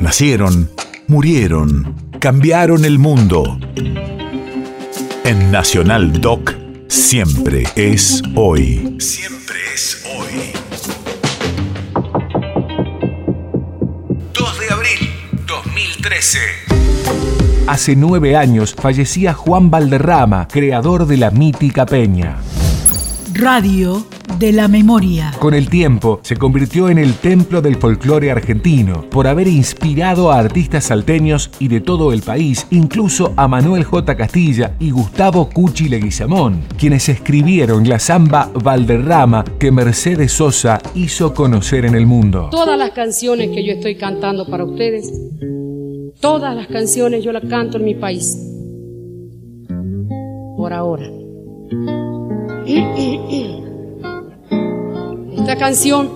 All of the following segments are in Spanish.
Nacieron, murieron, cambiaron el mundo. En Nacional Doc, siempre es hoy. Siempre es hoy. 2 de abril 2013. Hace nueve años fallecía Juan Valderrama, creador de la mítica Peña. Radio de la memoria. Con el tiempo se convirtió en el templo del folclore argentino por haber inspirado a artistas salteños y de todo el país, incluso a Manuel J. Castilla y Gustavo Cuchi Leguizamón, quienes escribieron la samba Valderrama que Mercedes Sosa hizo conocer en el mundo. Todas las canciones que yo estoy cantando para ustedes, todas las canciones yo las canto en mi país. Por ahora. Esta canción,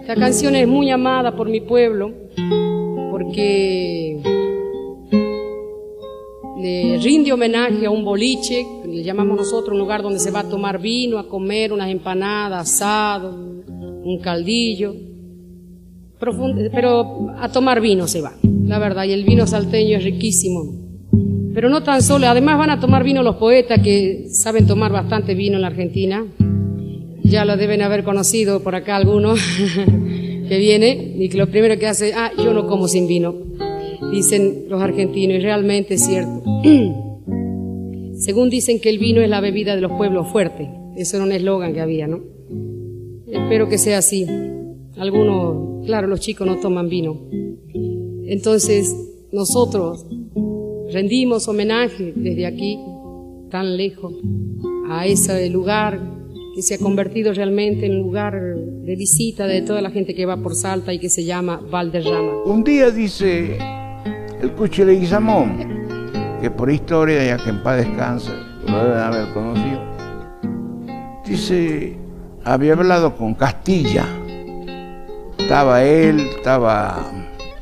esta canción es muy amada por mi pueblo porque le rinde homenaje a un boliche, le llamamos nosotros un lugar donde se va a tomar vino, a comer unas empanadas, asado, un caldillo, pero a tomar vino se va, la verdad, y el vino salteño es riquísimo. Pero no tan solo, además van a tomar vino los poetas que saben tomar bastante vino en la Argentina ya lo deben haber conocido por acá algunos que viene y que lo primero que hace, ah, yo no como sin vino, dicen los argentinos, y realmente es cierto. Según dicen que el vino es la bebida de los pueblos fuertes, eso era un eslogan que había, ¿no? Espero que sea así. Algunos, claro, los chicos no toman vino. Entonces, nosotros rendimos homenaje desde aquí, tan lejos, a ese lugar que se ha convertido realmente en lugar de visita de toda la gente que va por Salta y que se llama Valderrama. Un día dice el Cuchi Leguizamón, que por historia, ya que en paz descanse, lo deben haber conocido, dice, había hablado con Castilla, estaba él, estaba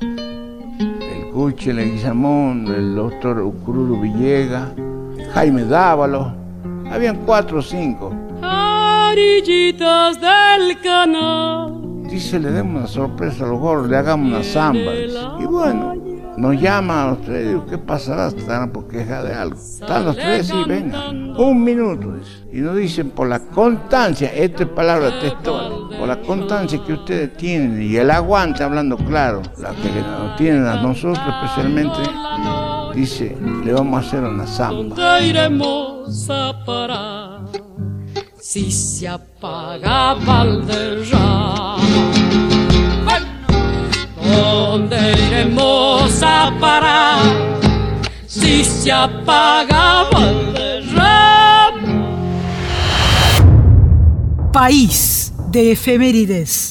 el Cuchi Leguizamón, el doctor Ucruru Villegas, Jaime Dávalo, habían cuatro o cinco del canal. Dice, le demos una sorpresa a los gorros, le hagamos una samba. Y bueno, nos llama a los tres, digo, ¿qué pasará? Estarán por queja de algo. Están los tres, y vengan. Un minuto, Y nos dicen, por la constancia, esta es palabra textual, por la constancia que ustedes tienen y el aguante, hablando claro, la que nos tienen a nosotros especialmente, dice, le vamos a hacer una samba. iremos a parar? Si se apaga Valderrama. ¿Dónde iremos a parar si se apaga Valderrama? País de efemérides.